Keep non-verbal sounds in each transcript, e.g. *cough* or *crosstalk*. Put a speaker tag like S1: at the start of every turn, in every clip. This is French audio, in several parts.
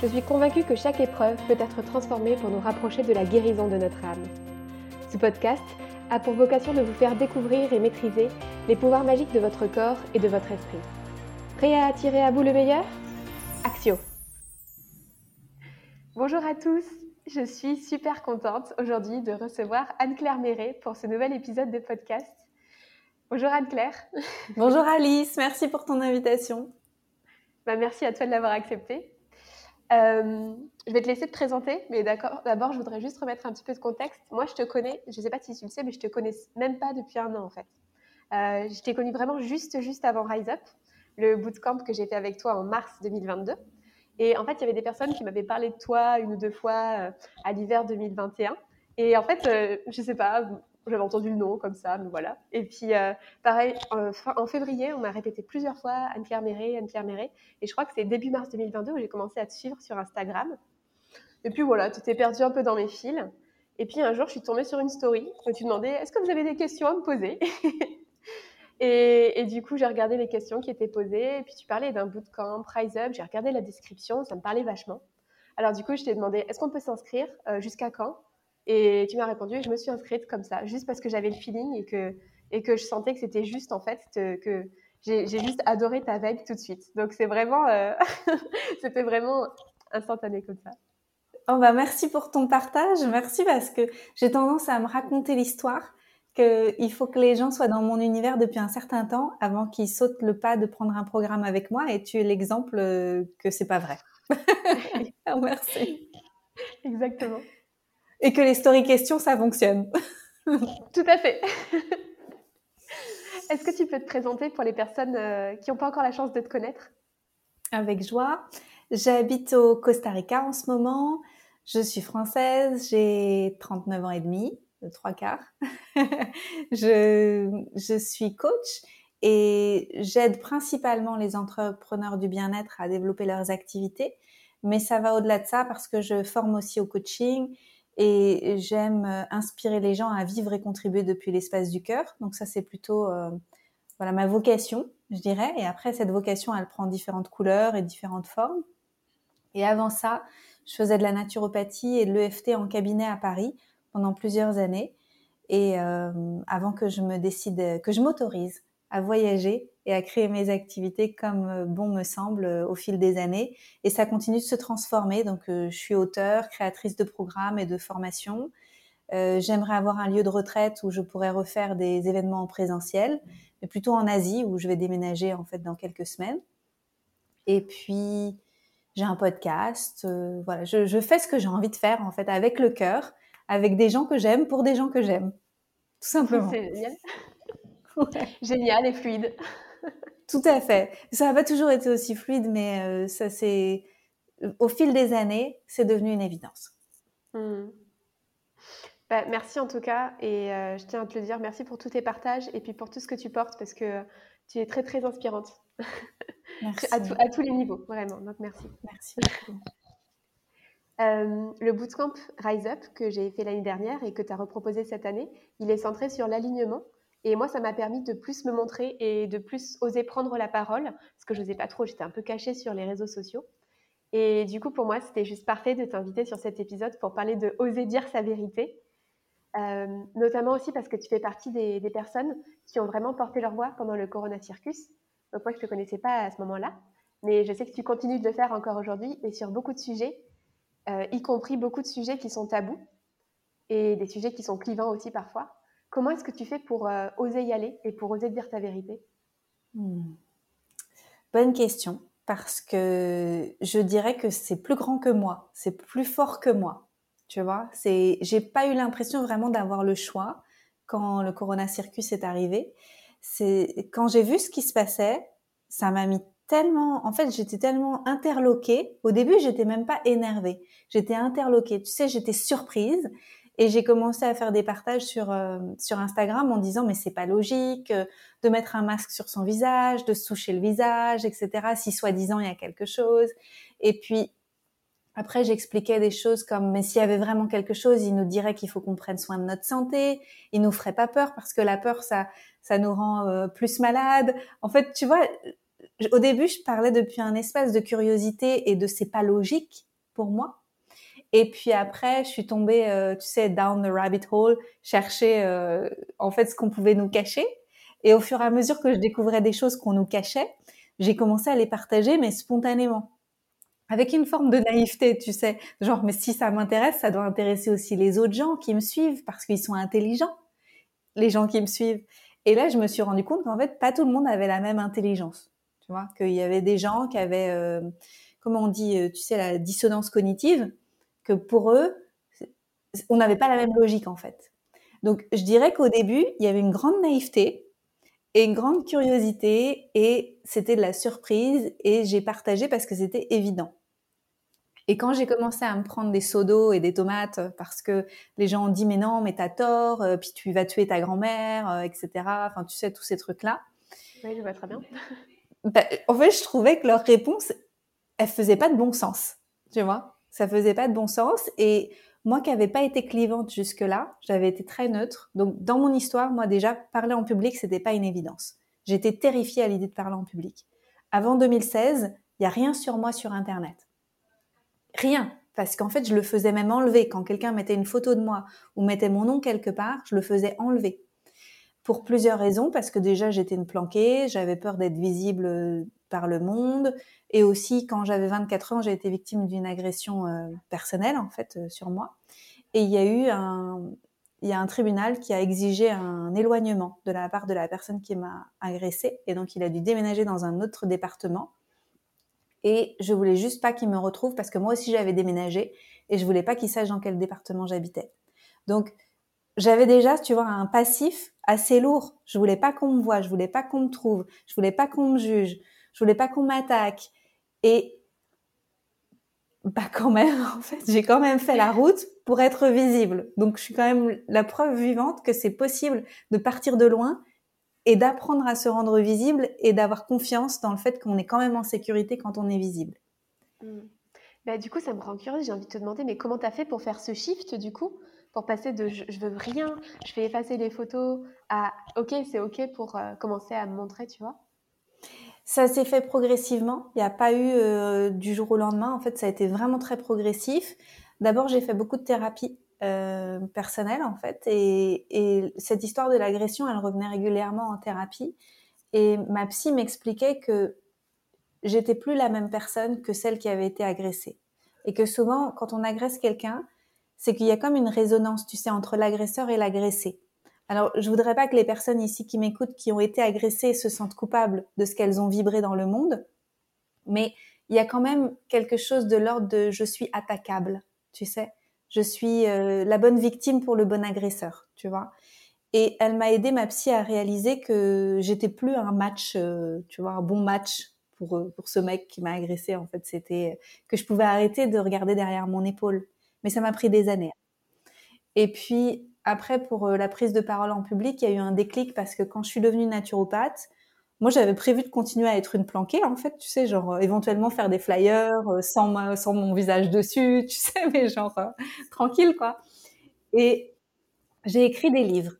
S1: Je suis convaincue que chaque épreuve peut être transformée pour nous rapprocher de la guérison de notre âme. Ce podcast a pour vocation de vous faire découvrir et maîtriser les pouvoirs magiques de votre corps et de votre esprit. Prêt à attirer à vous le meilleur? Axio Bonjour à tous, je suis super contente aujourd'hui de recevoir Anne-Claire Méret pour ce nouvel épisode de podcast. Bonjour Anne-Claire.
S2: Bonjour Alice, merci pour ton invitation.
S1: Bah, merci à toi de l'avoir accepté. Euh, je vais te laisser te présenter, mais d'abord, je voudrais juste remettre un petit peu de contexte. Moi, je te connais, je ne sais pas si tu le sais, mais je te connais même pas depuis un an en fait. Euh, je t'ai connu vraiment juste, juste avant Rise Up, le bootcamp que j'ai fait avec toi en mars 2022. Et en fait, il y avait des personnes qui m'avaient parlé de toi une ou deux fois euh, à l'hiver 2021. Et en fait, je ne sais pas, j'avais entendu le nom comme ça, mais voilà. Et puis, euh, pareil, en, février, on m'a répété plusieurs fois Anne-Claire Méret, Anne-Claire Méret. Et je crois que c'est début mars 2022 où j'ai commencé à te suivre sur Instagram. Et puis voilà, tu t'es perdu un peu dans mes fils. Et puis un jour, je suis tombée sur une story où tu demandais Est-ce que vous avez des questions à me poser? *laughs* Et, du coup, j'ai regardé les questions qui étaient posées. Et puis tu parlais d'un bootcamp, Rise Up. J'ai regardé la description, ça me parlait vachement. Alors du coup, je t'ai demandé Est-ce qu'on peut s'inscrire euh, Jusqu'à quand? Et tu m'as répondu et je me suis inscrite comme ça, juste parce que j'avais le feeling et que, et que je sentais que c'était juste en fait, que j'ai juste adoré ta veille tout de suite. Donc c'est vraiment, euh, *laughs* c'était vraiment instantané comme ça.
S2: Oh bah merci pour ton partage, merci parce que j'ai tendance à me raconter l'histoire qu'il faut que les gens soient dans mon univers depuis un certain temps avant qu'ils sautent le pas de prendre un programme avec moi et tu es l'exemple euh, que c'est pas vrai. *laughs* *laughs*
S1: merci. Exactement
S2: et que les story questions, ça fonctionne. *laughs*
S1: Tout à fait. Est-ce que tu peux te présenter pour les personnes euh, qui n'ont pas encore la chance de te connaître?
S2: Avec joie. J'habite au Costa Rica en ce moment. Je suis française, j'ai 39 ans et demi, de trois quarts. *laughs* je, je suis coach et j'aide principalement les entrepreneurs du bien-être à développer leurs activités. Mais ça va au-delà de ça parce que je forme aussi au coaching et j'aime euh, inspirer les gens à vivre et contribuer depuis l'espace du cœur. Donc ça, c'est plutôt euh, voilà ma vocation, je dirais. Et après, cette vocation, elle prend différentes couleurs et différentes formes. Et avant ça, je faisais de la naturopathie et de l'EFT en cabinet à Paris pendant plusieurs années. Et euh, avant que je me décide, que je m'autorise à voyager et à créer mes activités comme euh, bon me semble euh, au fil des années. Et ça continue de se transformer. Donc, euh, je suis auteur, créatrice de programmes et de formations. J'aimerais avoir un lieu de retraite où je pourrais refaire des événements en présentiel, mais plutôt en Asie où je vais déménager en fait dans quelques semaines. Et puis, j'ai un podcast. voilà, je, je, fais ce que j'ai envie de faire en fait avec le cœur, avec des gens que j'aime pour des gens que j'aime, tout simplement.
S1: C'est génial. *laughs* Génial et fluide.
S2: Tout à fait. Ça n'a pas toujours été aussi fluide, mais euh, ça c'est au fil des années, c'est devenu une évidence. Hmm.
S1: Bah, merci en tout cas, et euh, je tiens à te le dire, merci pour tous tes partages et puis pour tout ce que tu portes parce que tu es très très inspirante. *laughs* Merci. à, à, tous les niveaux, vraiment. Donc merci.
S2: Merci.
S1: Euh, le bootcamp Rise Up que j'ai fait l'année dernière et que tu as reproposé cette année, il est centré sur l'alignement et moi, ça m'a permis de plus me montrer et de plus oser prendre la parole, parce que je n'osais pas trop, j'étais un peu cachée sur les réseaux sociaux. Et du coup, pour moi, c'était juste parfait de t'inviter sur cet épisode pour parler de oser dire sa vérité. Euh, notamment aussi parce que tu fais partie des, personnes qui ont vraiment porté leur voix pendant le Corona Circus. Donc moi, je ne te connaissais pas à ce moment-là, mais je sais que tu continues de le faire encore aujourd'hui et sur beaucoup de sujets, euh, y compris beaucoup de sujets qui sont tabous et des sujets qui sont clivants aussi parfois. Comment est-ce que tu fais pour euh, oser y aller et pour oser dire ta vérité?
S2: Hmm. Bonne question, parce que je dirais que c'est plus grand que moi, c'est plus fort que moi. Tu vois, c'est, j'ai pas eu l'impression vraiment d'avoir le choix quand le Corona Circus est arrivé. C'est quand j'ai vu ce qui se passait, ça m'a mis tellement, en fait, j'étais tellement interloquée. Au début, j'étais même pas énervée. J'étais interloquée. Tu sais, j'étais surprise. Et j'ai commencé à faire des partages sur euh, sur Instagram en disant mais c'est pas logique euh, de mettre un masque sur son visage, de se toucher le visage, etc. Si soi-disant il y a quelque chose. Et puis après j'expliquais des choses comme mais s'il y avait vraiment quelque chose, il nous dirait qu'il faut qu'on prenne soin de notre santé. Il nous ferait pas peur parce que la peur ça ça nous rend euh, plus malade. En fait tu vois au début je parlais depuis un espace de curiosité et de c'est pas logique pour moi. Et puis après, je suis tombée, euh, tu sais, down the rabbit hole, chercher euh, en fait ce qu'on pouvait nous cacher. Et au fur et à mesure que je découvrais des choses qu'on nous cachait, j'ai commencé à les partager, mais spontanément, avec une forme de naïveté, tu sais, genre mais si ça m'intéresse, ça doit intéresser aussi les autres gens qui me suivent parce qu'ils sont intelligents, les gens qui me suivent. Et là, je me suis rendu compte qu'en fait, pas tout le monde avait la même intelligence, tu vois, qu'il y avait des gens qui avaient, euh, comment on dit, tu sais, la dissonance cognitive que pour eux, on n'avait pas la même logique en fait. Donc je dirais qu'au début, il y avait une grande naïveté et une grande curiosité et c'était de la surprise et j'ai partagé parce que c'était évident. Et quand j'ai commencé à me prendre des seaux d'eau et des tomates parce que les gens ont dit mais non mais t'as tort, euh, puis tu vas tuer ta grand-mère, euh, etc. Enfin tu sais tous ces trucs là.
S1: Oui je vois très bien.
S2: Bah, en fait je trouvais que leur réponse elle faisait pas de bon sens, tu vois ça faisait pas de bon sens. Et moi qui n'avais pas été clivante jusque-là, j'avais été très neutre. Donc dans mon histoire, moi déjà, parler en public, c'était pas une évidence. J'étais terrifiée à l'idée de parler en public. Avant 2016, il y a rien sur moi sur Internet. Rien. Parce qu'en fait, je le faisais même enlever. Quand quelqu'un mettait une photo de moi ou mettait mon nom quelque part, je le faisais enlever. Pour plusieurs raisons. Parce que déjà, j'étais une planquée, j'avais peur d'être visible par le monde, et aussi, quand j'avais 24 ans, j'ai été victime d'une agression euh, personnelle, en fait, euh, sur moi. Et il y a eu un, un tribunal qui a exigé un éloignement de la part de la personne qui m'a agressée. Et donc, il a dû déménager dans un autre département. Et je voulais juste pas qu'il me retrouve parce que moi aussi, j'avais déménagé et je voulais pas qu'il sache dans quel département j'habitais. Donc, j'avais déjà, tu vois, un passif assez lourd. Je voulais pas qu'on me voie, je voulais pas qu'on me trouve, je voulais pas qu'on me juge, je voulais pas qu'on m'attaque. Et bah quand même, *laughs* en fait, j'ai quand même fait la route pour être visible. Donc je suis quand même la preuve vivante que c'est possible de partir de loin et d'apprendre à se rendre visible et d'avoir confiance dans le fait qu'on est quand même en sécurité quand on est visible.
S1: Mmh. Bah, du coup, ça me rend curieuse. J'ai envie de te demander, mais comment tu as fait pour faire ce shift du coup? Pour passer de je, je, veux rien, je vais effacer les photos à ok, c'est ok pour euh, commencer à me montrer, tu vois?
S2: Ça s'est fait progressivement. Il n'y a pas eu euh, du jour au lendemain. En fait, ça a été vraiment très progressif. D'abord, j'ai fait beaucoup de thérapie euh, personnelle, en fait. Et, et cette histoire de l'agression, elle revenait régulièrement en thérapie. Et ma psy m'expliquait que j'étais plus la même personne que celle qui avait été agressée. Et que souvent, quand on agresse quelqu'un, c'est qu'il y a comme une résonance, tu sais, entre l'agresseur et l'agressé. Alors, je voudrais pas que les personnes ici qui m'écoutent, qui ont été agressées, se sentent coupables de ce qu'elles ont vibré dans le monde. Mais il y a quand même quelque chose de l'ordre de je suis attaquable, tu sais. Je suis euh, la bonne victime pour le bon agresseur, tu vois. Et elle m'a aidé, ma psy, à réaliser que j'étais plus un match, euh, tu vois, un bon match pour, euh, pour ce mec qui m'a agressé. En fait, c'était que je pouvais arrêter de regarder derrière mon épaule. Mais ça m'a pris des années. Et puis, après, pour euh, la prise de parole en public, il y a eu un déclic parce que quand je suis devenue naturopathe, moi, j'avais prévu de continuer à être une planquée, en fait, tu sais, genre euh, éventuellement faire des flyers euh, sans, mon visage dessus, *laughs* tu sais, mais genre tranquille, quoi. Et j'ai écrit des livres.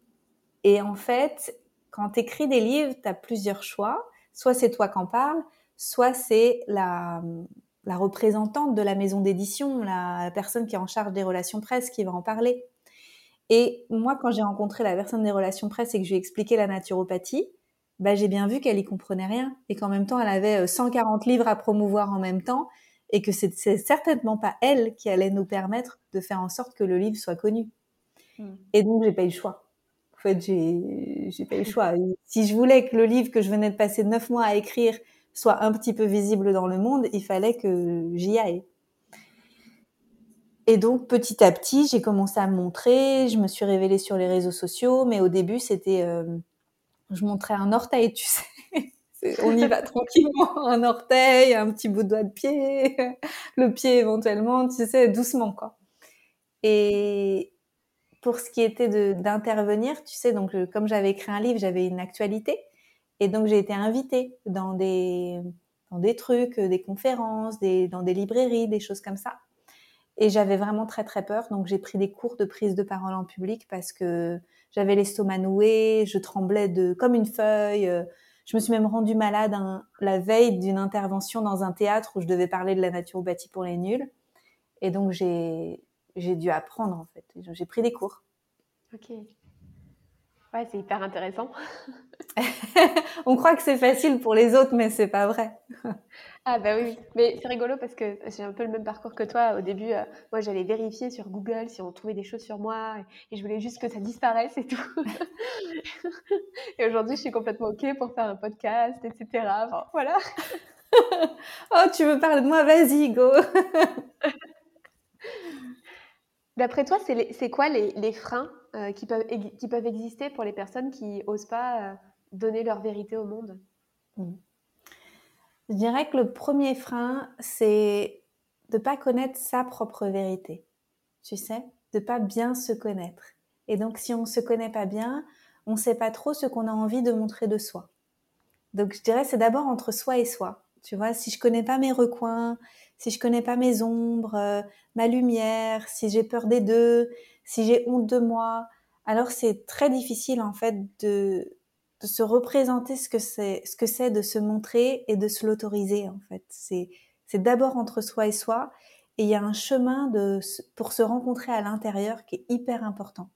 S2: Et en fait, quand tu écris des livres, tu as plusieurs choix. Soit c'est toi qui en parles, soit c'est la représentante de la maison d'édition, la personne qui est en charge des relations presse qui va en parler. Et moi, quand j'ai rencontré la personne des relations presse et que je lui ai expliqué la naturopathie, bah, j'ai bien vu qu'elle y comprenait rien et qu'en même temps, elle avait 140 euh, livres à promouvoir en même temps et que c'est certainement pas elle qui allait nous permettre de faire en sorte que le livre soit connu. Hmm. Et donc, j'ai pas eu le choix. En fait, j'ai, j'ai pas eu le choix. si je voulais que le livre que je venais de passer neuf mois à écrire soit un petit peu visible dans le monde, il fallait que j'y aille. Et donc petit à petit, j'ai commencé à me montrer, je me suis révélée sur les réseaux sociaux, mais au début, c'était, euh, je montrais un orteil, tu sais. *laughs* On y va tranquillement, un orteil, un petit bout de doigt de pied, le pied éventuellement, tu sais, doucement quoi. Et pour ce qui était d'intervenir, tu sais, donc comme j'avais écrit un livre, j'avais une actualité, et donc j'ai été invitée dans des dans des trucs, des conférences, dans des librairies, des choses comme ça. Et j'avais vraiment très très peur, donc j'ai pris des cours de prise de parole en public parce que j'avais l'estomac noué, je tremblais de comme une feuille. Je me suis même rendue malade la veille d'une intervention dans un théâtre où je devais parler de la naturopathie pour les nuls. Et donc j'ai j'ai dû apprendre en fait. J'ai pris des cours.
S1: Ok. Ouais, c'est hyper intéressant. *laughs*
S2: On croit que c'est facile pour les autres, mais c'est pas vrai.
S1: ah bah oui, mais c'est rigolo parce que j'ai un peu le même parcours que toi. Au début, euh, moi j'allais vérifier sur Google si on trouvait des choses sur moi et, je voulais juste que ça disparaisse et tout. *laughs* et aujourd'hui, je suis complètement ok pour faire un podcast, etc. voilà. *laughs*
S2: oh, tu veux parler de moi? Vas-y, go.
S1: D'après toi, c'est quoi les, freins euh, qui, peuvent, exister pour les personnes qui n'osent pas euh, donner leur vérité au monde
S2: mmh. Je dirais que le premier frein, c'est de ne pas connaître sa propre vérité. Tu sais, de pas bien se connaître. Et donc, si on ne se connaît pas bien, on ne sait pas trop ce qu'on a envie de montrer de soi. Donc, je dirais, c'est d'abord entre soi et soi. Tu vois, si je connais pas mes recoins, si je connais pas mes ombres, euh, ma lumière, si j'ai peur des deux, si j'ai honte de moi, alors c'est très difficile en fait de, se représenter ce que c'est, ce que c'est de se montrer et de se l'autoriser en fait. C'est c'est d'abord entre soi et soi et il y a un chemin de pour se rencontrer à l'intérieur qui est hyper important.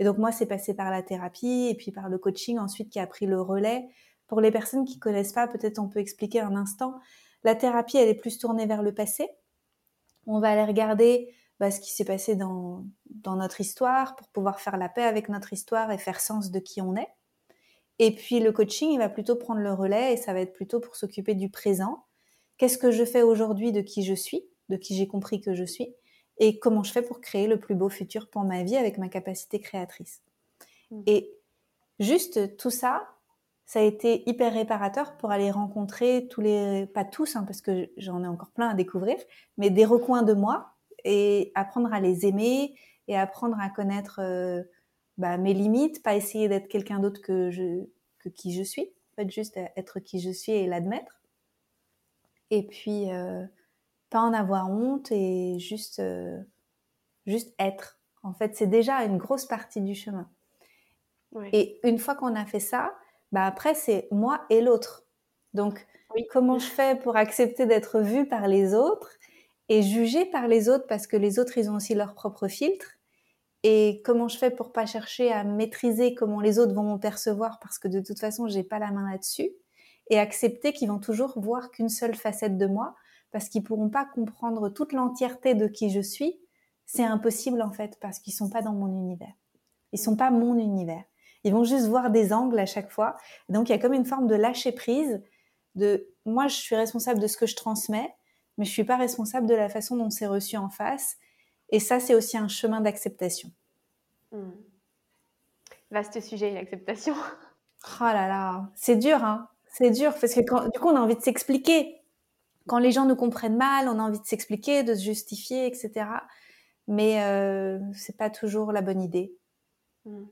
S2: Et donc moi c'est passé par la thérapie et puis par le coaching ensuite qui a pris le relais. Pour les personnes qui connaissent pas, peut-être on peut expliquer un instant. La thérapie, elle est plus tournée vers le passé. On va aller regarder bah, ce qui s'est passé dans, dans notre histoire pour pouvoir faire la paix avec notre histoire et faire sens de qui on est. Et puis le coaching, il va plutôt prendre le relais et ça va être plutôt pour s'occuper du présent. Qu'est-ce que je fais aujourd'hui de qui je suis, de qui j'ai compris que je suis, et comment je fais pour créer le plus beau futur pour ma vie avec ma capacité créatrice. Mmh. Et juste tout ça, ça a été hyper réparateur pour aller rencontrer tous les, pas tous, hein, parce que j'en ai encore plein à découvrir, mais des recoins de moi et apprendre à les aimer et apprendre à connaître euh, bah, mes limites, pas essayer d'être quelqu'un d'autre que, je, que qui je suis, en fait, juste être qui je suis et l'admettre. Et puis, euh, pas en avoir honte et juste, euh, juste être. En fait, c'est déjà une grosse partie du chemin. Et une fois qu'on a fait ça, bah après c'est moi et l'autre. Donc comment je fais pour accepter d'être vue par les autres et jugée par les autres parce que les autres ils ont aussi leur propre filtre. Et comment je fais pour pas chercher à maîtriser comment les autres vont me percevoir parce que de toute façon j'ai pas la main là-dessus et accepter qu'ils vont toujours voir qu'une seule facette de moi parce qu'ils pourront pas comprendre toute l'entièreté de qui je suis. C'est impossible en fait parce qu'ils sont pas dans mon univers. Ils sont pas mon univers. Ils vont juste voir des angles à chaque fois. donc, il y a comme une forme de lâcher prise de moi, je suis responsable de ce que je transmets, mais je suis pas responsable de la façon dont c'est reçu en face. Et ça, c'est aussi un chemin d'acceptation.
S1: Hmm. Vaste sujet, l'acceptation. *laughs*
S2: Oh là là, c'est dur, hein. C'est dur parce que du coup, on a envie de s'expliquer. Quand les gens nous comprennent mal, on a envie de s'expliquer, de se justifier, etc. Mais euh, c'est pas toujours la bonne idée.
S1: Hmm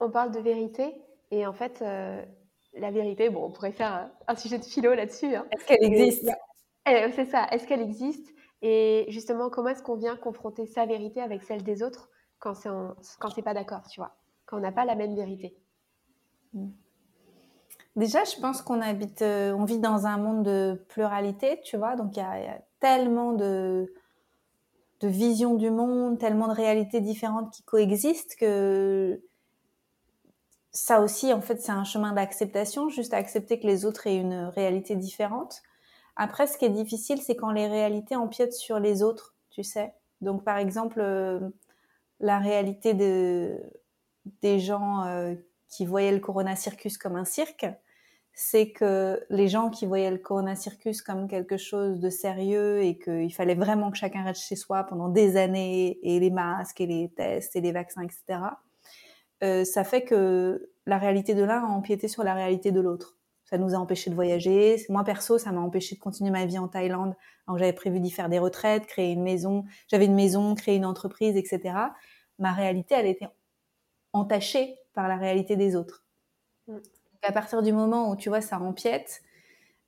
S1: on parle de vérité et en fait, euh, la vérité, bon, on pourrait faire un, sujet de philo là-dessus.
S2: Hein. Est-ce qu'elle existe?
S1: C'est ça, est-ce qu'elle existe? Et justement, comment est-ce qu'on vient confronter sa vérité avec celle des autres quand c'est quand c'est pas d'accord, tu vois, quand on n'a pas la même vérité.
S2: Hmm. Déjà, je pense qu'on habite, euh, on vit dans un monde de pluralité, tu vois, donc il y, a tellement de, de visions du monde, tellement de réalités différentes qui coexistent que ça aussi, en fait, c'est un chemin d'acceptation, juste accepter que les autres aient une réalité différente. Après, ce qui est difficile, c'est quand les réalités empiètent sur les autres, tu sais. Donc, par exemple, euh, la réalité de, des gens euh, qui voyaient le Corona Circus comme un cirque, c'est que les gens qui voyaient le Corona Circus comme quelque chose de sérieux et qu'il fallait vraiment que chacun reste chez soi pendant des années, et les masques, et les tests, et les vaccins, etc., euh, ça fait que la réalité de l'un a empiété sur la réalité de l'autre. Ça nous a empêché de voyager. Moi, perso, ça m'a empêché de continuer ma vie en Thaïlande. Alors, j'avais prévu d'y faire des retraites, créer une maison. J'avais une maison, créer une entreprise, etc. Ma réalité, elle était entachée par la réalité des autres. Mm. À partir du moment où, tu vois, ça empiète,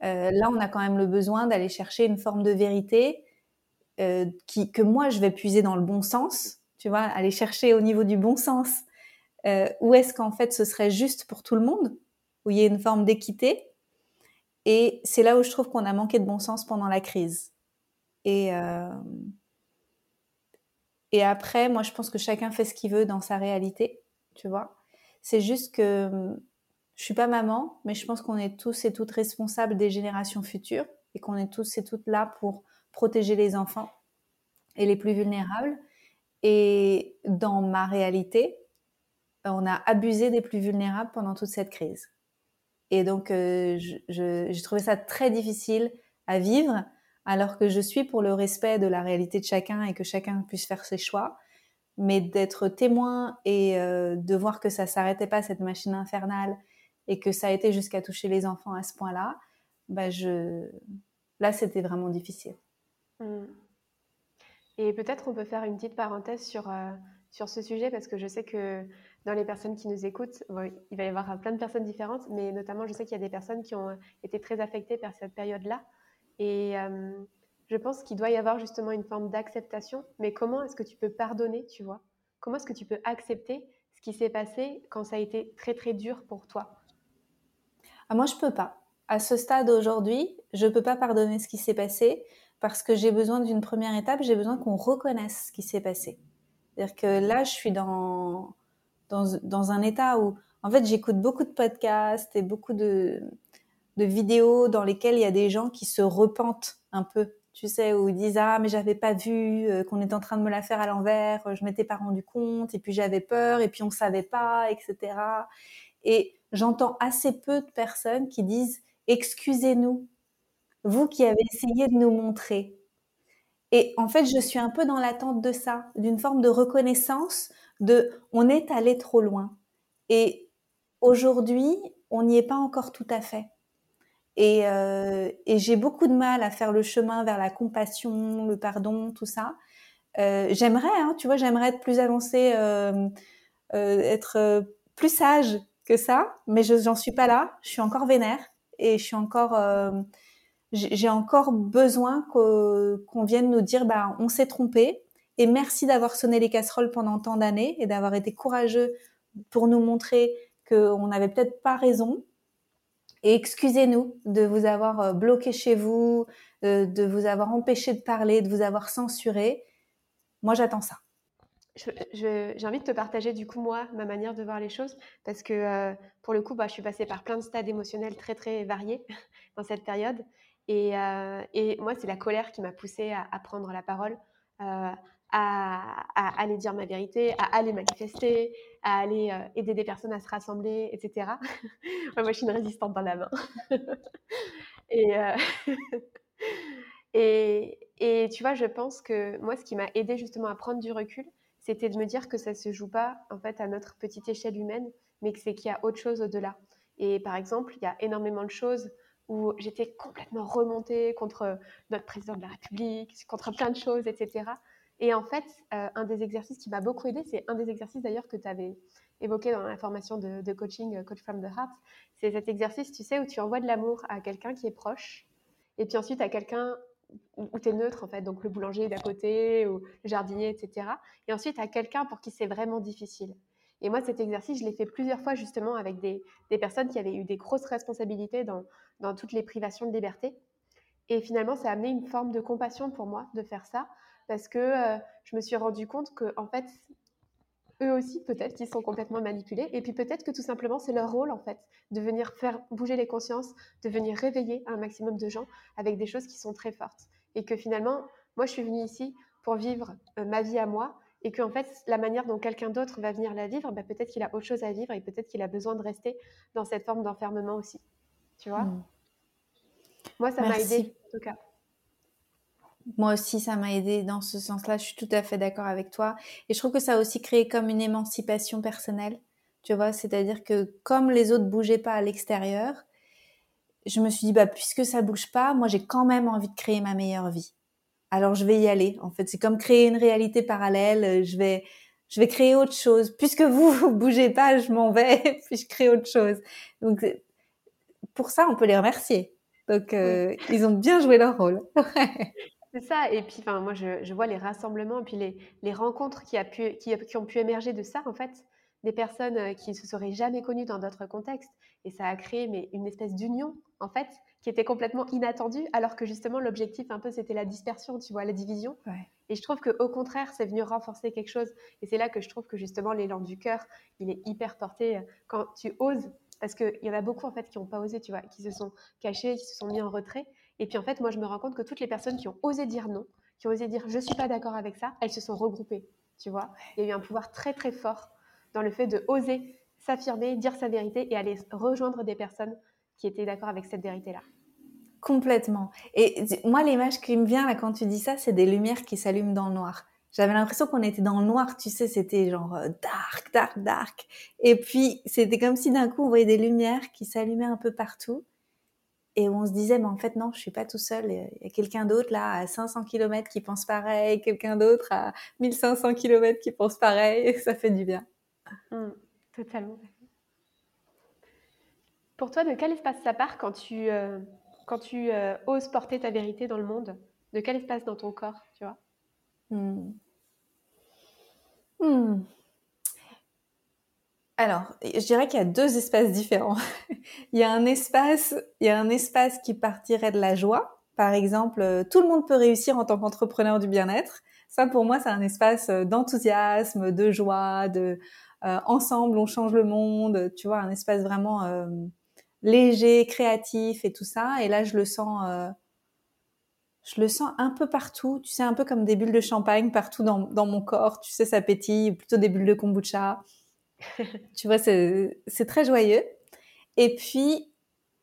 S2: euh, là, on a quand même le besoin d'aller chercher une forme de vérité euh, qui, que moi, je vais puiser dans le bon sens, tu vois, aller chercher au niveau du bon sens euh, où est-ce qu'en fait ce serait juste pour tout le monde, où il y a une forme d'équité. Et c'est là où je trouve qu'on a manqué de bon sens pendant la crise. Et, euh, et après, moi, je pense que chacun fait ce qu'il veut dans sa réalité, tu vois. C'est juste que je suis pas maman, mais je pense qu'on est tous et toutes responsables des générations futures et qu'on est tous et toutes là pour protéger les enfants et les plus vulnérables. Et dans ma réalité, on a abusé des plus vulnérables pendant toute cette crise. Et donc, euh, j'ai trouvé ça très difficile à vivre, alors que je suis pour le respect de la réalité de chacun et que chacun puisse faire ses choix. Mais d'être témoin et euh, de voir que ça s'arrêtait pas, cette machine infernale, et que ça a été jusqu'à toucher les enfants à ce point-là, bah je... là, c'était vraiment difficile. Mmh.
S1: Et peut-être on peut faire une petite parenthèse sur, euh, sur ce sujet, parce que je sais que dans les personnes qui nous écoutent, il va y avoir plein de personnes différentes, mais notamment, je sais qu'il y a des personnes qui ont été très affectées par cette période-là. Et euh, je pense qu'il doit y avoir justement une forme d'acceptation. Mais comment est-ce que tu peux pardonner, tu vois? Comment est-ce que tu peux accepter ce qui s'est passé quand ça a été très, très dur pour toi?
S2: Ah, Moi, je peux pas. À ce stade aujourd'hui, je peux pas pardonner ce qui s'est passé parce que j'ai besoin d'une première étape, j'ai besoin qu'on reconnaisse ce qui s'est passé. C'est-à-dire que là, je suis dans un état où, en fait, j'écoute beaucoup de podcasts et beaucoup de, vidéos dans lesquelles il y a des gens qui se repentent un peu, tu sais, où ils disent ah mais j'avais pas vu euh, qu'on était en train de me la faire à l'envers, je m'étais pas rendu compte et puis j'avais peur et puis on savait pas, etc. Et j'entends assez peu de personnes qui disent excusez-nous, vous qui avez essayé de nous montrer. Et en fait, je suis un peu dans l'attente de ça, d'une forme de reconnaissance de on est allé trop loin. Et aujourd'hui, on n'y est pas encore tout à fait. Et, euh, j'ai beaucoup de mal à faire le chemin vers la compassion, le pardon, tout ça. Euh, j'aimerais, hein, tu vois, j'aimerais être plus avancée, euh, être plus sage que ça, mais je n'en suis pas là. Je suis encore vénère et je suis encore, j'ai encore besoin qu'on vienne nous dire, bah, on s'est trompé, et merci d'avoir sonné les casseroles pendant tant d'années et d'avoir été courageux pour nous montrer qu'on n'avait peut-être pas raison. Et excusez-nous de vous avoir euh, bloqué chez vous, euh, de vous avoir empêché de parler, de vous avoir censuré. Moi, j'attends ça.
S1: J'ai envie de te partager du coup moi ma manière de voir les choses parce que euh, pour le coup bah, je suis passée par plein de stades émotionnels très très variés *laughs* dans cette période et, et moi c'est la colère qui m'a poussée à, prendre la parole, à, aller dire ma vérité, à aller manifester, à aller euh, aider des personnes à se rassembler, etc. *laughs* moi, je suis une résistante dans la main. *laughs* Euh, *laughs* et, et, tu vois, je pense que moi, ce qui m'a aidé justement à prendre du recul, c'était de me dire que ça se joue pas en fait à notre petite échelle humaine, mais que c'est qu'il y a autre chose au-delà. Et par exemple, il y a énormément de choses où j'étais complètement remontée contre notre président de la République, contre plein de choses, etc. Et en fait, euh, un des exercices qui m'a beaucoup aidé, c'est un des exercices d'ailleurs que tu avais évoqué dans la formation de, coaching euh, Coach from the Heart. C'est cet exercice, tu sais, où tu envoies de l'amour à quelqu'un qui est proche, et puis ensuite à quelqu'un où tu es neutre, en fait, donc le boulanger d'à côté, ou le jardinier, etc. Et ensuite à quelqu'un pour qui c'est vraiment difficile. Et moi, cet exercice, je l'ai fait plusieurs fois justement avec des, personnes qui avaient eu des grosses responsabilités dans, dans toutes les privations de liberté. Et finalement, ça a amené une forme de compassion pour moi de faire ça, parce que euh, je me suis rendu compte que en fait eux aussi peut-être qu'ils sont complètement manipulés et puis peut-être que tout simplement c'est leur rôle en fait de venir faire bouger les consciences, de venir réveiller un maximum de gens avec des choses qui sont très fortes et que finalement moi je suis venue ici pour vivre euh, ma vie à moi et que en fait la manière dont quelqu'un d'autre va venir la vivre, bah, peut-être qu'il a autre chose à vivre et peut-être qu'il a besoin de rester dans cette forme d'enfermement aussi. Tu vois mmh. Moi ça m'a aidé en tout cas.
S2: Moi aussi, ça m'a aidé dans ce sens-là. Je suis tout à fait d'accord avec toi. Et je trouve que ça a aussi créé comme une émancipation personnelle. Tu vois, c'est-à-dire que comme les autres bougeaient pas à l'extérieur, je me suis dit, bah, puisque ça bouge pas, moi, j'ai quand même envie de créer ma meilleure vie. Alors, je vais y aller. En fait, c'est comme créer une réalité parallèle. Je vais, je vais créer autre chose. Puisque vous, *laughs* vous bougez pas, je m'en vais, *laughs* puis je crée autre chose. Donc, pour ça, on peut les remercier. Donc, euh, *laughs* ils ont bien joué leur rôle. *laughs*
S1: C'est ça. Et puis, enfin, moi, je, je, vois les rassemblements, et puis les, les rencontres qui, a pu, qui, qui, ont pu émerger de ça, en fait, des personnes euh, qui ne se seraient jamais connues dans d'autres contextes. Et ça a créé mais, une espèce d'union, en fait, qui était complètement inattendue, alors que justement, l'objectif, un peu, c'était la dispersion, tu vois, la division. Et je trouve qu'au contraire, c'est venu renforcer quelque chose. Et c'est là que je trouve que justement, l'élan du cœur, il est hyper porté euh, quand tu oses. Parce qu'il y en a beaucoup, en fait, qui n'ont pas osé, tu vois, qui se sont cachés, qui se sont mis en retrait. Et puis en fait, moi, je me rends compte que toutes les personnes qui ont osé dire non, qui ont osé dire je suis pas d'accord avec ça, elles se sont regroupées. Tu vois, il y a eu un pouvoir très très fort dans le fait de oser s'affirmer, dire sa vérité et aller rejoindre des personnes qui étaient d'accord avec cette vérité-là.
S2: Complètement. Et moi, l'image qui me vient quand tu dis ça, c'est des lumières qui s'allument dans le noir. J'avais l'impression qu'on était dans le noir, tu sais, c'était genre euh, dark, dark, dark. Et puis, c'était comme si d'un coup, on voyait des lumières qui s'allumaient un peu partout et on se disait, mais en fait, non, je suis pas tout seul. Il y a quelqu'un d'autre là à 500 km qui pense pareil, quelqu'un d'autre à 1500 km qui pense pareil. Et *laughs* ça fait du bien.
S1: Mmh, totalement. Pour toi, de quel espace ça part quand tu, euh, quand tu euh, oses porter ta vérité dans le monde? De quel espace dans ton corps, tu vois? Mmh.
S2: Mmh. Alors, je dirais qu'il y a deux espaces différents. *laughs* il y a un espace, il y a un espace qui partirait de la joie. Par exemple, euh, tout le monde peut réussir en tant qu'entrepreneur du bien-être. Ça, pour moi, c'est un espace euh, d'enthousiasme, de joie, de euh, ensemble, on change le monde. Tu vois, un espace vraiment léger, créatif et tout ça. Et là, je le sens, je le sens un peu partout. Tu sais, un peu comme des bulles de champagne partout dans, dans mon corps. Tu sais, ça pétille, plutôt des bulles de kombucha. *laughs* tu vois, c'est très joyeux. Et puis,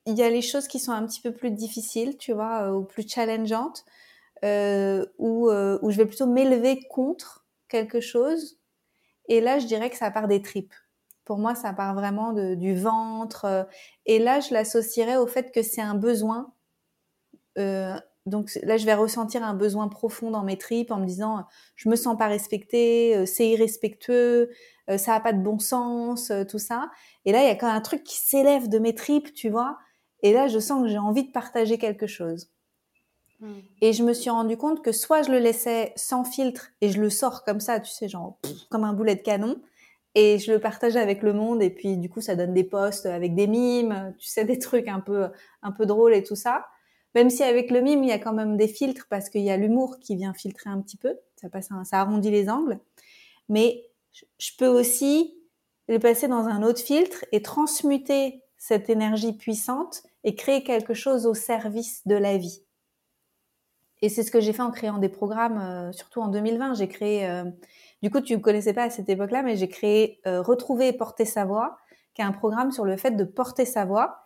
S2: il y a les choses qui sont un petit peu plus difficiles, tu vois, euh, ou plus challengeantes, euh, où, euh, où je vais plutôt m'élever contre quelque chose. Et là, je dirais que ça part des tripes. Pour moi, ça part vraiment de, du ventre. Euh, et là, je l'associerais au fait que c'est un besoin. Euh, donc là, je vais ressentir un besoin profond dans mes tripes en me disant, je me sens pas respectée, c'est irrespectueux, euh, ça a pas de bon sens, euh, tout ça. Et là, il y a quand même un truc qui s'élève de mes tripes, tu vois. Et là, je sens que j'ai envie de partager quelque chose. Hmm. Et je me suis rendu compte que soit je le laissais sans filtre et je le sors comme ça, tu sais, genre comme un boulet de canon, et je le partage avec le monde. Et puis du coup, ça donne des posts avec des mimes, tu sais, des trucs un peu un peu drôles et tout ça. Même si avec le mime, il y a quand même des filtres parce qu'il y a l'humour qui vient filtrer un petit peu, ça passe, ça arrondit les angles. Mais je peux aussi le passer dans un autre filtre et transmuter cette énergie puissante et créer quelque chose au service de la vie. Et c'est ce que j'ai fait en créant des programmes, euh, surtout en 2020. J'ai créé, euh, du coup, tu ne connaissais pas à cette époque-là, mais j'ai créé euh, Retrouver et porter sa voix, qui est un programme sur le fait de porter sa voix.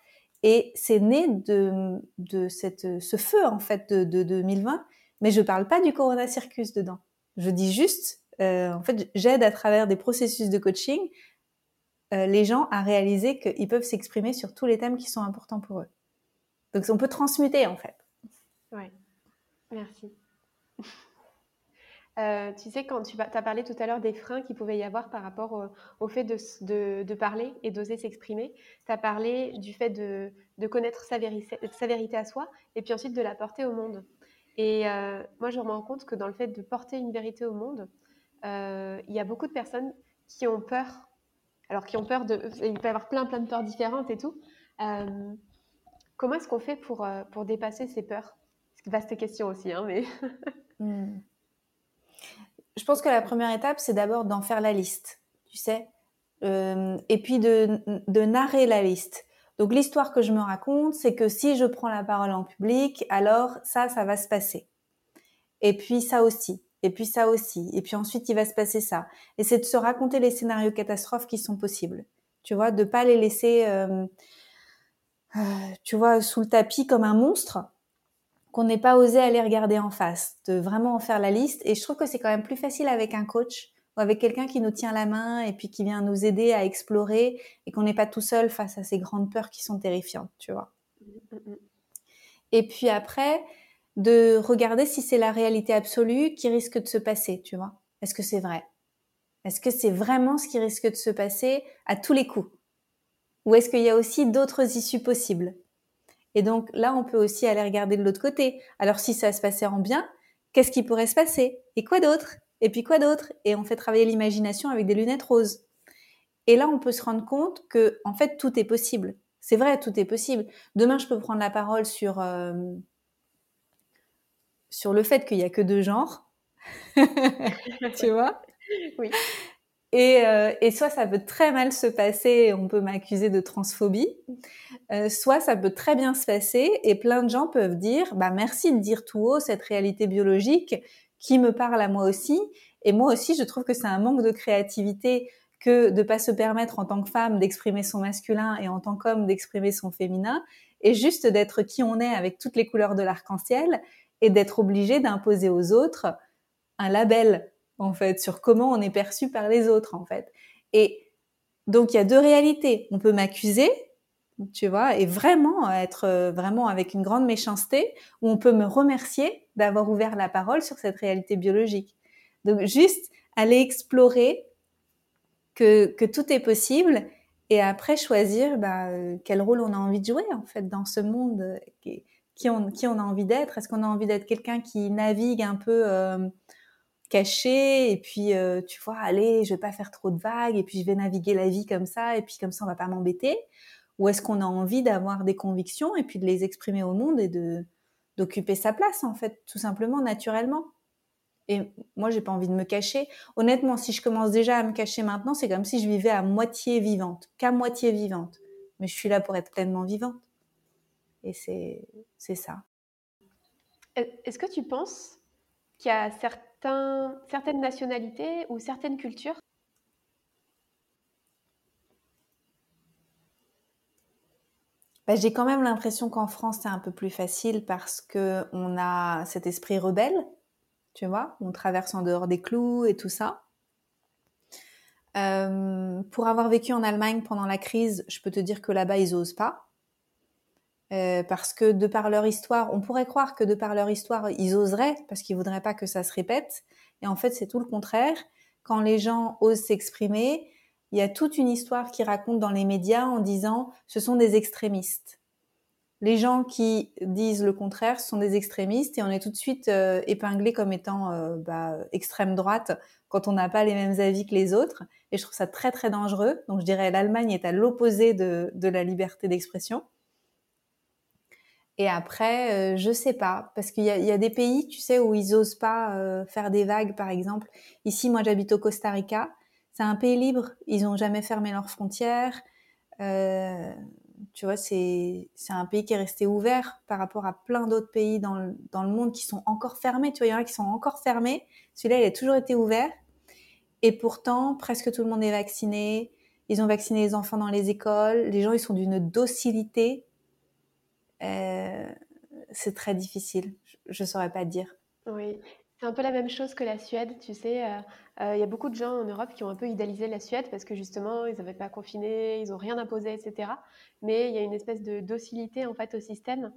S2: Et c'est né de, de cette, ce feu, en fait, de, de 2020. Mais je parle pas du Corona Circus dedans. Je dis juste euh, en fait, j'aide à travers des processus de coaching euh, les gens à réaliser qu'ils peuvent s'exprimer sur tous les thèmes qui sont importants pour eux. Donc, on peut transmuter en fait.
S1: Oui, merci. Euh, tu sais, quand tu as parlé tout à l'heure des freins qu'il pouvait y avoir par rapport au, fait de, parler et d'oser s'exprimer, tu as parlé du fait de, connaître sa, vérité à soi et puis ensuite de la porter au monde. Et moi, je me rends compte que dans le fait de porter une vérité au monde, euh, il y a beaucoup de personnes qui ont peur. Alors, qui ont peur de. Il peut y avoir plein, plein de peurs différentes et tout. Euh, comment est-ce qu'on fait pour, euh, pour dépasser ces peurs? Vaste question aussi, hein, mais.
S2: Hmm. Je pense que la première étape, c'est d'abord d'en faire la liste, tu sais, et puis de, de narrer la liste. Donc l'histoire que je me raconte, c'est que si je prends la parole en public, alors ça, ça va se passer. Et puis ça aussi et puis ça aussi, et puis ensuite il va se passer ça. Et c'est de se raconter les scénarios catastrophes qui sont possibles. Tu vois, de pas les laisser, euh, euh, tu vois, sous le tapis comme un monstre qu'on n'ait pas osé aller regarder en face, de vraiment en faire la liste. Et je trouve que c'est quand même plus facile avec un coach ou avec quelqu'un qui nous tient la main et puis qui vient nous aider à explorer et qu'on n'est pas tout seul face à ces grandes peurs qui sont terrifiantes, tu vois. Mmh, mmh. Et puis après, de regarder si c'est la réalité absolue qui risque de se passer, tu vois. Est-ce que c'est vrai? Est-ce que c'est vraiment ce qui risque de se passer à tous les coups? Ou est-ce qu'il y a aussi d'autres issues possibles? Et donc là, on peut aussi aller regarder de l'autre côté. Alors si ça se passait en bien, qu'est-ce qui pourrait se passer? Et quoi d'autre? Et puis quoi d'autre? Et on fait travailler l'imagination avec des lunettes roses. Et là, on peut se rendre compte que, en fait, tout est possible. C'est vrai, tout est possible. Demain, je peux prendre la parole sur euh, sur le fait qu'il y a que deux genres, *laughs* tu vois?
S1: Oui.
S2: Et, euh, et, soit ça peut très mal se passer, on peut m'accuser de transphobie, euh, soit ça peut très bien se passer et plein de gens peuvent dire, bah merci de dire tout haut cette réalité biologique qui me parle à moi aussi. Et moi aussi, je trouve que c'est un manque de créativité que de pas se permettre en tant que femme d'exprimer son masculin et en tant qu'homme d'exprimer son féminin, et juste d'être qui on est avec toutes les couleurs de l'arc-en-ciel et d'être obligé d'imposer aux autres un label en fait sur comment on est perçu par les autres en fait. Et donc il y a deux réalités. On peut m'accuser, tu vois, et vraiment être euh, vraiment avec une grande méchanceté, ou on peut me remercier d'avoir ouvert la parole sur cette réalité biologique. Donc juste aller explorer que, tout est possible et après choisir bah, euh, quel rôle on a envie de jouer en fait dans ce monde euh, qui, on, qui on a envie d'être. Est-ce qu'on a envie d'être quelqu'un qui navigue un peu caché et puis tu vois, allez, je vais pas faire trop de vagues et puis je vais naviguer la vie comme ça et puis comme ça on va pas m'embêter Ou est-ce qu'on a envie d'avoir des convictions et puis de les exprimer au monde et de d'occuper sa place en fait, tout simplement naturellement et moi, j'ai pas envie de me cacher. Honnêtement, si je commence déjà à me cacher maintenant, c'est comme si je vivais à moitié vivante, qu'à moitié vivante. Mais je suis là pour être pleinement vivante. Et c'est ça.
S1: Est-ce que tu penses qu'il y a certaines nationalités ou certaines cultures?
S2: Bah, J'ai quand même l'impression qu'en France, c'est un peu plus facile parce qu'on a cet esprit rebelle, tu vois, on traverse en dehors des clous et tout ça. Euh, pour avoir vécu en Allemagne pendant la crise, je peux te dire que là-bas, ils osent pas. Euh, parce que de par leur histoire, on pourrait croire que de par leur histoire, ils oseraient, parce qu'ils voudraient pas que ça se répète. Et en fait, c'est tout le contraire. Quand les gens osent s'exprimer, il y a toute une histoire qui raconte dans les médias en disant ce sont des extrémistes. Les gens qui disent le contraire sont des extrémistes et on est tout de suite euh, épinglé comme étant euh, bah, extrême droite quand on n'a pas les mêmes avis que les autres. Et je trouve ça très très dangereux. Donc je dirais l'Allemagne est à l'opposé de, de la liberté d'expression. Et après, euh, je sais pas, parce qu'il y, a, des pays, tu sais, où ils osent pas euh, faire des vagues, par exemple. Ici, moi, j'habite au Costa Rica. C'est un pays libre. Ils ont jamais fermé leurs frontières. Euh, tu vois, c'est un pays qui est resté ouvert par rapport à plein d'autres pays dans le, dans le monde qui sont encore fermés. Tu vois, il y en a qui sont encore fermés. Celui-là, il a toujours été ouvert. Et pourtant, presque tout le monde est vacciné. Ils ont vacciné les enfants dans les écoles. Les gens, ils sont d'une docilité c'est très difficile. Je ne saurais pas dire.
S1: Oui, c'est un peu la même chose que la Suède, tu sais. Euh, euh, il y a beaucoup de gens en Europe qui ont un peu idéalisé la Suède parce que justement, ils n'avaient pas confiné, ils n'ont rien imposé, etc. Mais il y a une espèce de docilité en fait au système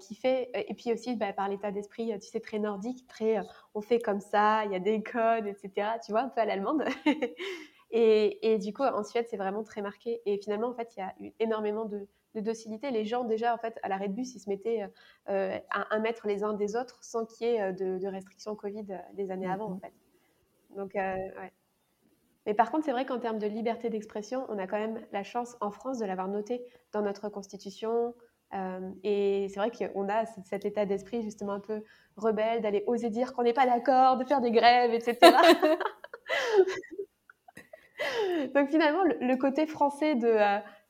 S1: qui fait, et puis aussi bah, par l'état d'esprit, tu sais, très nordique, très on fait comme ça, il y a des codes, etc. Tu vois, un peu à l'allemande. *laughs* et, et, du coup, en Suède, c'est vraiment très marqué. Et finalement, en fait, il y a eu énormément de, de docilité. Les gens, déjà, en fait, à l'arrêt de bus, ils se mettaient euh, euh, à un mètre les uns des autres sans qu'il y ait euh, de, restrictions Covid des années avant, en mhm. fait. Donc, ouais. Mais par contre, c'est vrai qu'en termes de liberté d'expression, on a quand même la chance en France de l'avoir noté dans notre constitution. et c'est vrai qu'on a cet état d'esprit justement un peu rebelle, d'aller oser dire qu'on n'est pas d'accord, de faire des grèves, etc. *laughs* Donc finalement, le, côté français de,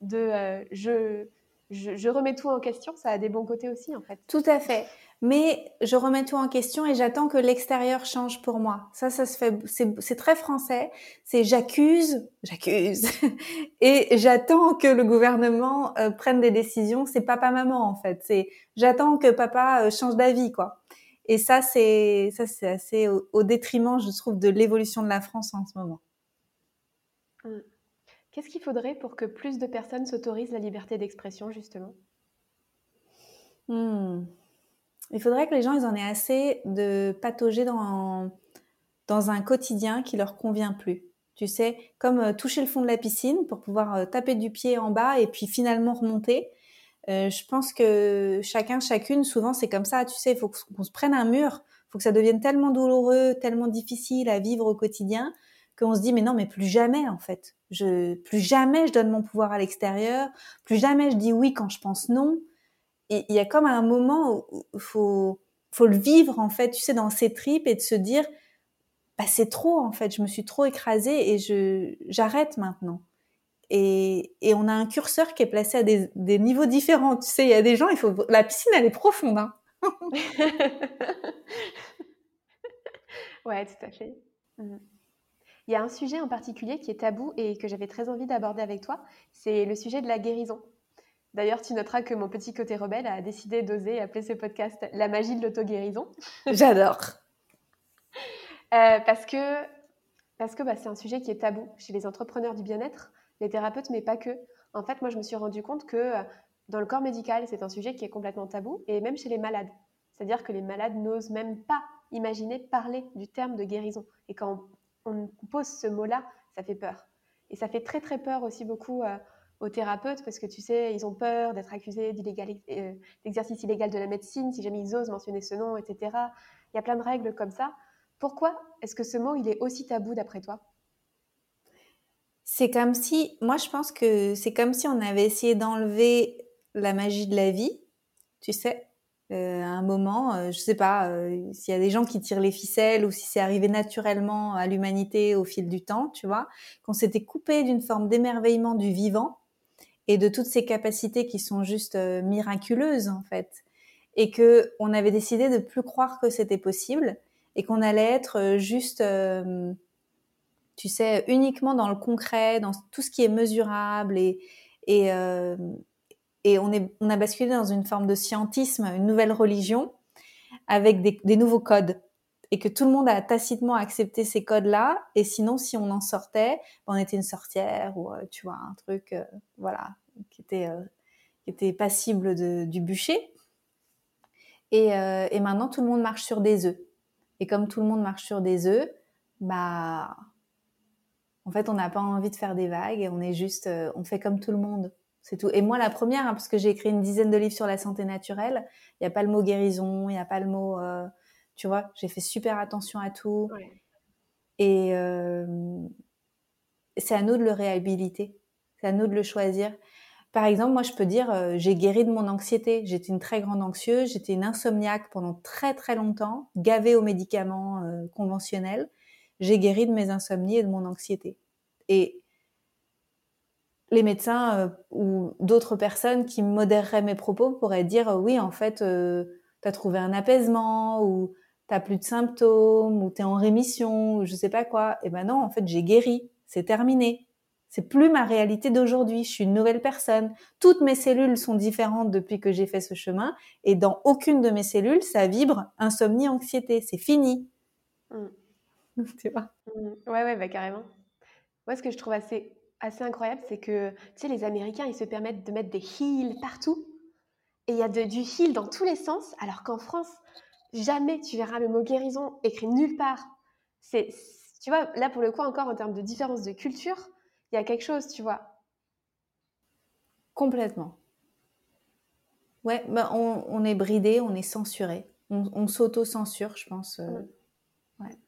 S1: de je, je, remets tout en question, ça a des bons côtés aussi, en fait.
S2: Tout à fait. Mais je remets tout en question et j'attends que l'extérieur change pour moi. Ça, ça se fait, c'est très français. C'est j'accuse, j'accuse, *laughs* et j'attends que le gouvernement euh, prenne des décisions. C'est papa-maman, en fait. C'est j'attends que papa euh, change d'avis, quoi. Et ça, c'est ça, c'est assez au, détriment, je trouve, de l'évolution de la France en ce moment.
S1: Qu'est-ce qu'il faudrait pour que plus de personnes s'autorisent la liberté d'expression, justement?
S2: Hmm. Il faudrait que les gens, ils en aient assez de patauger dans, dans un quotidien qui leur convient plus. Tu sais, comme euh, toucher le fond de la piscine pour pouvoir euh, taper du pied en bas et puis finalement remonter. Euh, je pense que chacun, chacune, souvent c'est comme ça. Tu sais, il faut qu'on se prenne un mur, il faut que ça devienne tellement douloureux, tellement difficile à vivre au quotidien qu'on se dit mais non, mais plus jamais en fait. Je, plus jamais je donne mon pouvoir à l'extérieur, plus jamais je dis oui quand je pense non il y a comme un moment où il faut, faut le vivre, en fait, tu sais, dans ses tripes et de se dire, bah, c'est trop, en fait, je me suis trop écrasée et je, j'arrête maintenant. Et, et on a un curseur qui est placé à des, des niveaux différents. Tu sais, il y a des gens, il faut, la piscine, elle est profonde, hein. *laughs*
S1: ouais, tout à fait. Mmh. Il y a un sujet en particulier qui est tabou et que j'avais très envie d'aborder avec toi, c'est le sujet de la guérison. D'ailleurs, tu noteras que mon petit côté rebelle a décidé d'oser appeler ce podcast La magie de l'auto-guérison. *laughs*
S2: J'adore.
S1: Euh, parce que parce que bah, c'est un sujet qui est tabou chez les entrepreneurs du bien-être, les thérapeutes, mais pas que. En fait, moi, je me suis rendu compte que euh, dans le corps médical, c'est un sujet qui est complètement tabou, et même chez les malades. C'est-à-dire que les malades n'osent même pas imaginer parler du terme de guérison. Et quand on, pose ce mot-là, ça fait peur. Et ça fait très très peur aussi beaucoup euh, aux thérapeutes parce que tu sais, ils ont peur d'être accusés euh, d'exercice illégal de la médecine si jamais ils osent mentionner ce nom, etc. Il y a plein de règles comme ça. Pourquoi est-ce que ce mot, il est aussi tabou d'après toi?
S2: C'est comme si, moi je pense que c'est comme si on avait essayé d'enlever la magie de la vie, tu sais, euh, à un moment, euh, je sais pas s'il y a des gens qui tirent les ficelles ou si c'est arrivé naturellement à l'humanité au fil du temps, tu vois, qu'on s'était coupé d'une forme d'émerveillement du vivant et de toutes ces capacités qui sont juste euh, miraculeuses en fait. Et que on avait décidé de plus croire que c'était possible et qu'on allait être euh, juste euh, tu sais uniquement dans le concret dans tout ce qui est mesurable et, et on a basculé dans une forme de scientisme une nouvelle religion avec des, nouveaux codes et que tout le monde a tacitement accepté ces codes-là. Et sinon, si on en sortait, on était une sorcière ou euh, tu vois un truc, euh, voilà, qui était euh, qui était passible de, du bûcher. Et, et maintenant, tout le monde marche sur des œufs. Et comme tout le monde marche sur des œufs, bah, en fait, on n'a pas envie de faire des vagues et on est juste, on fait comme tout le monde. C'est tout. Et moi, la première, hein, parce que j'ai écrit une dizaine de livres sur la santé naturelle, il n'y a pas le mot guérison, il n'y a pas le mot tu vois, j'ai fait super attention à tout. Et euh, c'est à nous de le réhabiliter. C'est à nous de le choisir. Par exemple, moi, je peux dire, euh, j'ai guéri de mon anxiété. J'étais une très grande anxieuse. J'étais une insomniaque pendant très, très longtemps, gavée aux médicaments euh, conventionnels. J'ai guéri de mes insomnies et de mon anxiété. Et les médecins ou d'autres personnes qui modéreraient mes propos pourraient dire, oui, en fait, tu as trouvé un apaisement ou t'as plus de symptômes ou t'es en rémission ou je sais pas quoi. Et ben non, en fait, j'ai guéri. C'est terminé. C'est plus ma réalité d'aujourd'hui. Je suis une nouvelle personne. Toutes mes cellules sont différentes depuis que j'ai fait ce chemin et dans aucune de mes cellules, ça vibre insomnie, anxiété. C'est fini.
S1: Mmh. *laughs* tu vois? Mmh. Ouais, ouais, bah, carrément. Moi, ce que je trouve assez, assez incroyable, c'est que, tu sais, les Américains, ils se permettent de mettre des heals partout. Et il y a de, du heal dans tous les sens, alors qu'en France, jamais tu verras le mot guérison écrit nulle part. C'est, tu vois, là pour le coup encore en termes de différence de culture, il y a quelque chose, tu vois.
S2: Complètement. Ouais, bah on, est bridé, on est censuré. On, s'auto-censure, je pense. Euh, ouais.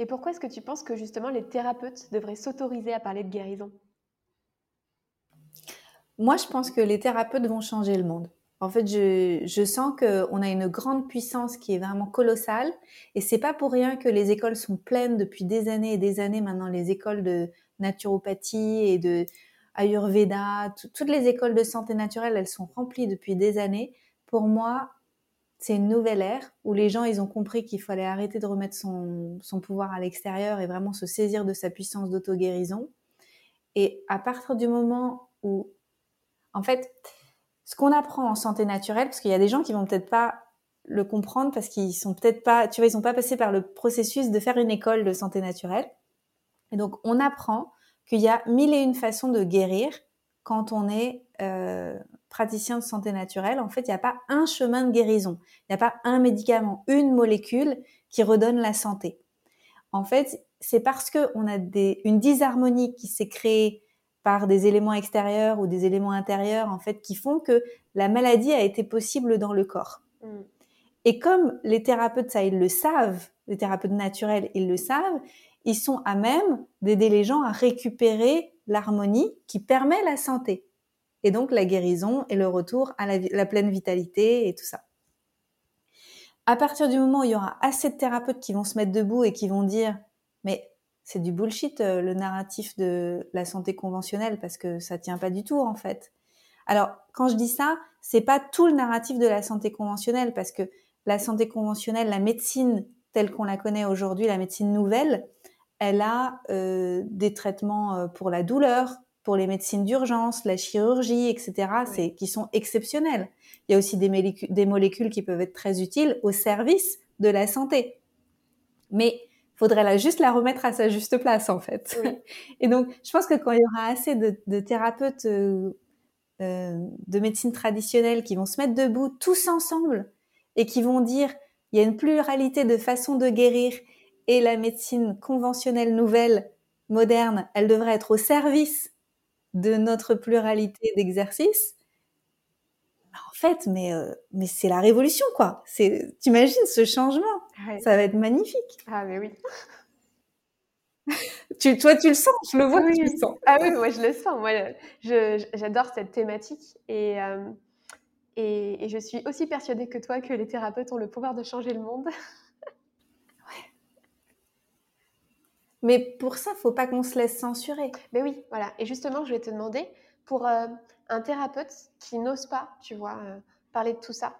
S1: Et pourquoi est-ce que tu penses que justement les thérapeutes devraient s'autoriser à parler de guérison?
S2: Moi, je pense que les thérapeutes vont changer le monde. En fait, je, je sens qu'on a une grande puissance qui est vraiment colossale. Et c'est pas pour rien que les écoles sont pleines depuis des années et des années maintenant, les écoles de naturopathie et de Ayurveda, toutes les écoles de santé naturelle, elles sont remplies depuis des années. Pour moi, c'est une nouvelle ère où les gens, ils ont compris qu'il fallait arrêter de remettre son, pouvoir à l'extérieur et vraiment se saisir de sa puissance d'auto-guérison. Et à partir du moment où, en fait, ce qu'on apprend en santé naturelle, parce qu'il y a des gens qui vont peut-être pas le comprendre parce qu'ils sont peut-être pas, tu vois, ils sont pas passés par le processus de faire une école de santé naturelle. Et donc, on apprend qu'il y a mille et une façons de guérir quand on est euh, praticien de santé naturelle, en fait, il n'y a pas un chemin de guérison. Il n'y a pas un médicament, une molécule qui redonne la santé. En fait, c'est parce qu'on a des, une disharmonie qui s'est créée par des éléments extérieurs ou des éléments intérieurs, en fait, qui font que la maladie a été possible dans le corps. Mm. Et comme les thérapeutes, ça, ils le savent, les thérapeutes naturels, ils le savent, ils sont à même d'aider les gens à récupérer l'harmonie qui permet la santé. Et donc la guérison et le retour à la, pleine vitalité et tout ça. À partir du moment où il y aura assez de thérapeutes qui vont se mettre debout et qui vont dire, mais c'est du bullshit euh, le narratif de la santé conventionnelle parce que ça tient pas du tout en fait. Alors quand je dis ça, c'est pas tout le narratif de la santé conventionnelle parce que la santé conventionnelle, la médecine telle qu'on la connaît aujourd'hui, la médecine nouvelle, elle a euh, des traitements euh, pour la douleur, pour les médecines d'urgence, la chirurgie, etc., c'est qui sont exceptionnels. Il y a aussi des, des molécules qui peuvent être très utiles au service de la santé. Mais faudrait la juste la remettre à sa juste place en fait. *laughs* Et donc, je pense que quand il y aura assez de, thérapeutes euh, de médecine traditionnelle qui vont se mettre debout tous ensemble et qui vont dire il y a une pluralité de façons de guérir et la médecine conventionnelle nouvelle, moderne, elle devrait être au service de notre pluralité d'exercices. Bah, en fait, mais, euh, mais c'est la révolution, quoi. C'est, t'imagines ce changement? Ça va être magnifique.
S1: Ah, mais oui.
S2: tu, toi, tu le sens, je le vois, tu le sens.
S1: Ah oui, moi, je le sens. Moi, j'adore cette thématique et, euh, et, et, je suis aussi persuadée que toi que les thérapeutes ont le pouvoir de changer le monde.
S2: Mais pour ça, faut pas qu'on se laisse censurer.
S1: Mais oui, voilà. Et justement, je vais te demander, pour euh, un thérapeute qui n'ose pas, tu vois, euh, parler de tout ça,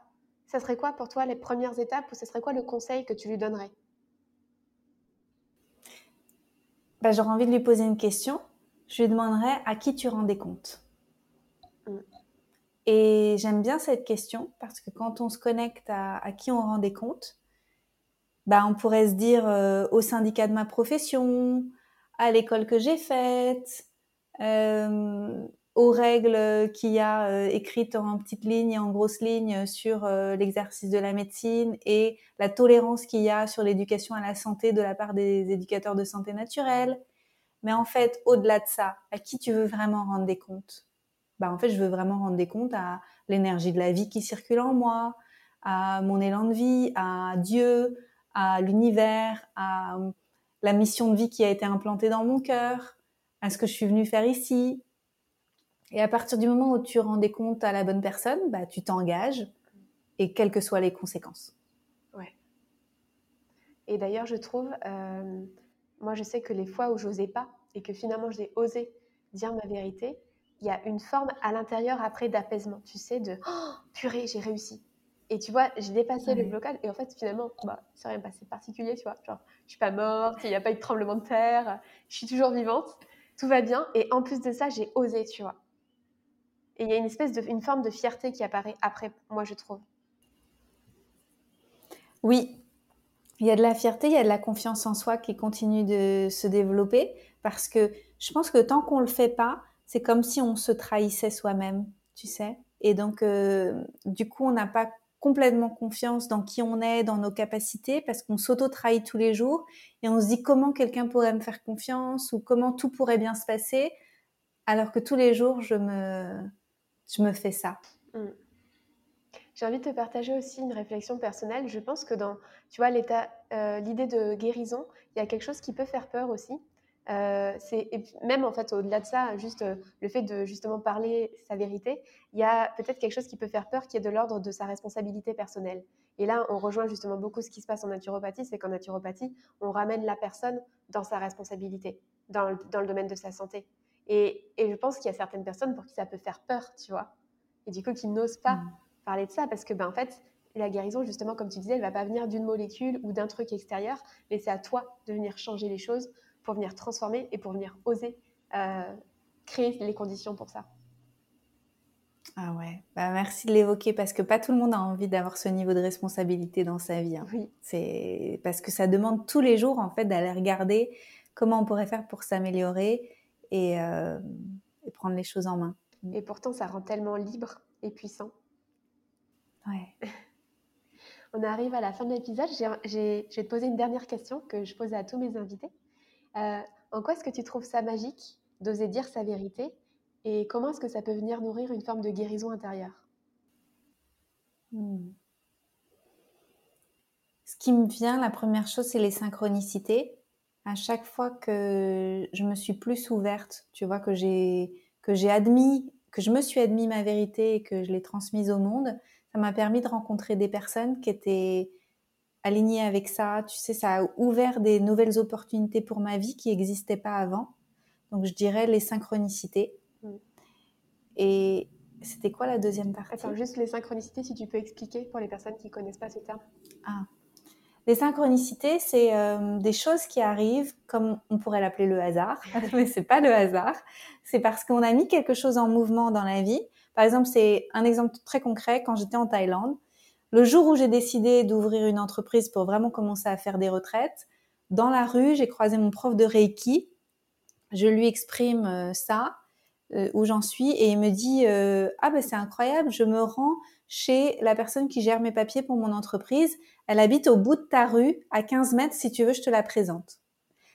S1: ça serait quoi pour toi les premières étapes ou ça serait quoi le conseil que tu lui donnerais?
S2: Ben, J'aurais envie de lui poser une question. Je lui demanderais à qui tu rendais compte. Mm. Et j'aime bien cette question parce que quand on se connecte à, à qui on rendait compte, bah, on pourrait se dire euh, au syndicat de ma profession, à l'école que j'ai faite, euh, aux règles qu'il y a euh, écrites en petites lignes et en grosses lignes sur l'exercice de la médecine et la tolérance qu'il y a sur l'éducation à la santé de la part des éducateurs de santé naturelle. Mais en fait, au-delà de ça, à qui tu veux vraiment rendre des comptes? Bah, En fait, je veux vraiment rendre des comptes à l'énergie de la vie qui circule en moi, à mon élan de vie, à Dieu, à l'univers, à euh, la mission de vie qui a été implantée dans mon cœur, à ce que je suis venue faire ici. Et à partir du moment où tu rendais compte à la bonne personne, bah, tu t'engages, et quelles que soient les conséquences.
S1: Ouais. Et d'ailleurs, je trouve, euh, moi je sais que les fois où j'osais pas, et que finalement j'ai osé dire ma vérité, il y a une forme à l'intérieur après d'apaisement, tu sais, de oh, purée, j'ai réussi. Et tu vois, j'ai dépassé le blocage et en fait, finalement, bah, c'est rien passé particulier, tu vois. Genre, je suis pas morte, il n'y a pas eu de tremblement de terre, je suis toujours vivante, tout va bien. Et en plus de ça, j'ai osé, tu vois. Et il y a une espèce de, une forme de fierté qui apparaît après, moi, je trouve.
S2: Oui, il y a de la fierté, il y a de la confiance en soi qui continue de se développer parce que je pense que tant qu'on le fait pas, c'est comme si on se trahissait soi-même, tu sais. Et donc, euh, du coup, on n'a pas complètement confiance dans qui on est, dans nos capacités, parce qu'on s'auto-trahit tous les jours et on se dit comment quelqu'un pourrait me faire confiance ou comment tout pourrait bien se passer, alors que tous les jours, je me, je me fais ça. Mm.
S1: J'ai envie de te partager aussi une réflexion personnelle. Je pense que dans, tu vois, l'état, euh, l'idée de guérison, il y a quelque chose qui peut faire peur aussi. Euh, même en fait au-delà de ça, juste euh, le fait de justement parler sa vérité, il y a peut-être quelque chose qui peut faire peur qui est de l'ordre de sa responsabilité personnelle. Et là, on rejoint justement beaucoup ce qui se passe en naturopathie, c'est qu'en naturopathie, on ramène la personne dans sa responsabilité, dans le, dans le domaine de sa santé. Et, et je pense qu'il y a certaines personnes pour qui ça peut faire peur, tu vois, et du coup qui n'osent pas mmh. parler de ça parce que ben en fait, la guérison, justement, comme tu disais, elle va pas venir d'une molécule ou d'un truc extérieur, mais c'est à toi de venir changer les choses pour venir transformer et pour venir oser euh, créer les conditions pour ça.
S2: Ah ouais, bah merci de l'évoquer parce que pas tout le monde a envie d'avoir ce niveau de responsabilité dans sa vie. Hein.
S1: Oui.
S2: C'est parce que ça demande tous les jours en fait d'aller regarder comment on pourrait faire pour s'améliorer et, euh, et, prendre les choses en main.
S1: Et pourtant, ça rend tellement libre et puissant.
S2: Ouais. *laughs*
S1: On arrive à la fin de l'épisode. Je vais te poser une dernière question que je pose à tous mes invités. Euh, en quoi est-ce que tu trouves ça magique d'oser dire sa vérité et comment est-ce que ça peut venir nourrir une forme de guérison intérieure?
S2: Hmm. Ce qui me vient, la première chose, c'est les synchronicités. À chaque fois que je me suis plus ouverte, tu vois, que j'ai que j'ai admis, que je me suis admis ma vérité et que je l'ai transmise au monde, ça m'a permis de rencontrer des personnes qui étaient alignées avec ça. Tu sais, ça a ouvert des nouvelles opportunités pour ma vie qui n'existaient pas avant. Donc, je dirais les synchronicités. Mm. Et c'était quoi la deuxième partie?
S1: Attends, juste les synchronicités, si tu peux expliquer pour les personnes qui ne connaissent pas ce terme.
S2: Ah. Les synchronicités, c'est euh, des choses qui arrivent, comme on pourrait l'appeler le hasard, *laughs* mais c'est pas le hasard. C'est parce qu'on a mis quelque chose en mouvement dans la vie. Par exemple, c'est un exemple très concret quand j'étais en Thaïlande. Le jour où j'ai décidé d'ouvrir une entreprise pour vraiment commencer à faire des retraites, dans la rue, j'ai croisé mon prof de Reiki. Je lui exprime euh, ça, euh, où j'en suis, et il me dit euh, Ah ben c'est incroyable, je me rends chez la personne qui gère mes papiers pour mon entreprise. Elle habite au bout de ta rue, à 15 mètres, si tu veux, je te la présente.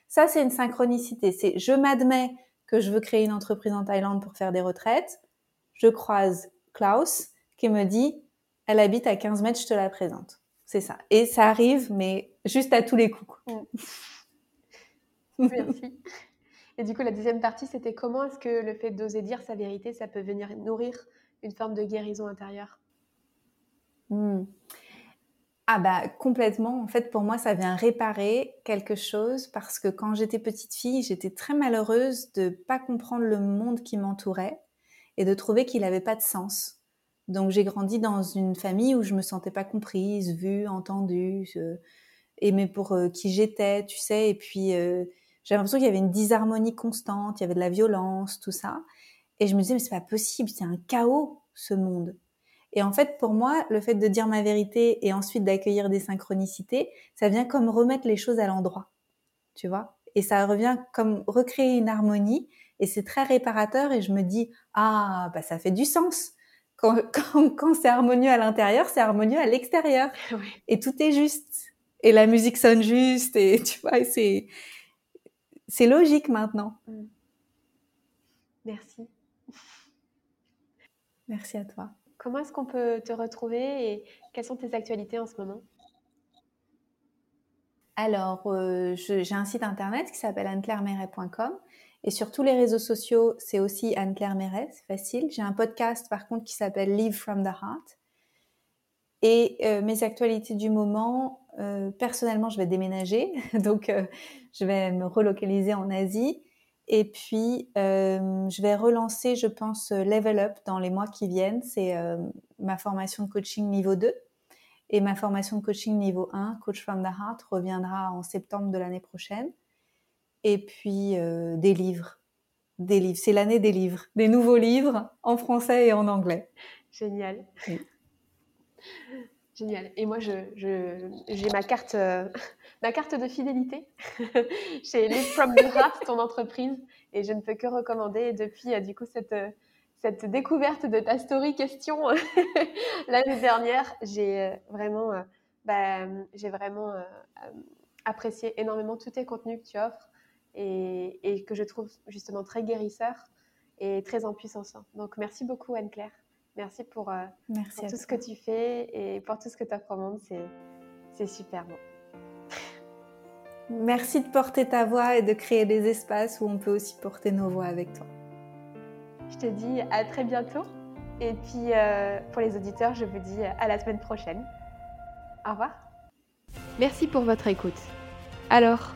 S2: Ça, c'est une synchronicité. C'est je m'admets que je veux créer une entreprise en Thaïlande pour faire des retraites je croise Klaus qui me dit elle habite à 15 mètres, je te la présente. C'est ça. Et ça arrive, mais juste à tous les coups.
S1: Merci. Et du coup, la deuxième partie, c'était comment est-ce que le fait d'oser dire sa vérité, ça peut venir nourrir une forme de guérison intérieure?
S2: Hmm. Ah bah complètement. En fait, pour moi, ça vient réparer quelque chose parce que quand j'étais petite fille, j'étais très malheureuse de pas comprendre le monde qui m'entourait et de trouver qu'il n'avait pas de sens. Donc j'ai grandi dans une famille où je me sentais pas comprise, vue, entendue, aimée pour euh, qui j'étais, tu sais. Et puis euh, j'avais l'impression qu'il y avait une disharmonie constante, il y avait de la violence, tout ça. Et je me disais mais c'est pas possible, c'est un chaos ce monde. Et en fait pour moi le fait de dire ma vérité et ensuite d'accueillir des synchronicités, ça vient comme remettre les choses à l'endroit, tu vois. Et ça revient comme recréer une harmonie et c'est très réparateur et je me dis, ah, bah, ça fait du sens. Quand, *laughs* quand, quand c'est harmonieux à l'intérieur, c'est harmonieux à l'extérieur. *laughs* Et tout est juste. Et la musique sonne juste et tu vois, c'est, c'est logique maintenant. Mm.
S1: Merci. *laughs*
S2: Merci à toi.
S1: Comment est-ce qu'on peut te retrouver et quelles sont tes actualités en ce moment?
S2: Alors, euh, j'ai un site internet qui s'appelle anneclairemeret.com et sur tous les réseaux sociaux, c'est aussi Anne-Claire Méret, c'est facile. J'ai un podcast par contre qui s'appelle Live from the Heart. Et euh, mes actualités du moment, euh, personnellement, je vais déménager, *laughs* donc euh, je vais me relocaliser en Asie. Et puis, je vais relancer, je pense, Level Up dans les mois qui viennent. C'est ma formation de coaching niveau 2. Et ma formation de coaching niveau 1, Coach from the Heart, reviendra en septembre de l'année prochaine et puis euh, des livres. Des livres. C'est l'année des livres. Des nouveaux livres en français et en anglais.
S1: Génial. Génial. Et moi, j'ai je, ma carte, euh, *laughs* ma carte de fidélité *laughs* chez Live from the Heart, ton entreprise, et je ne peux que recommander. Depuis, euh, du coup, cette, cette découverte de ta story question *laughs* l'année dernière, j'ai vraiment, bah, j'ai vraiment apprécié énormément tous tes contenus que tu offres et, que je trouve justement très guérisseur et très en puissance. Donc merci beaucoup Anne-Claire. Merci pour, euh, tout ce que tu fais et pour tout ce que tu offres au monde. C'est super bon. *laughs*
S2: Merci de porter ta voix et de créer des espaces où on peut aussi porter nos voix avec toi.
S1: Je te dis à très bientôt. Et puis euh, pour les auditeurs, je vous dis à la semaine prochaine. Au revoir. Merci pour votre écoute. Alors,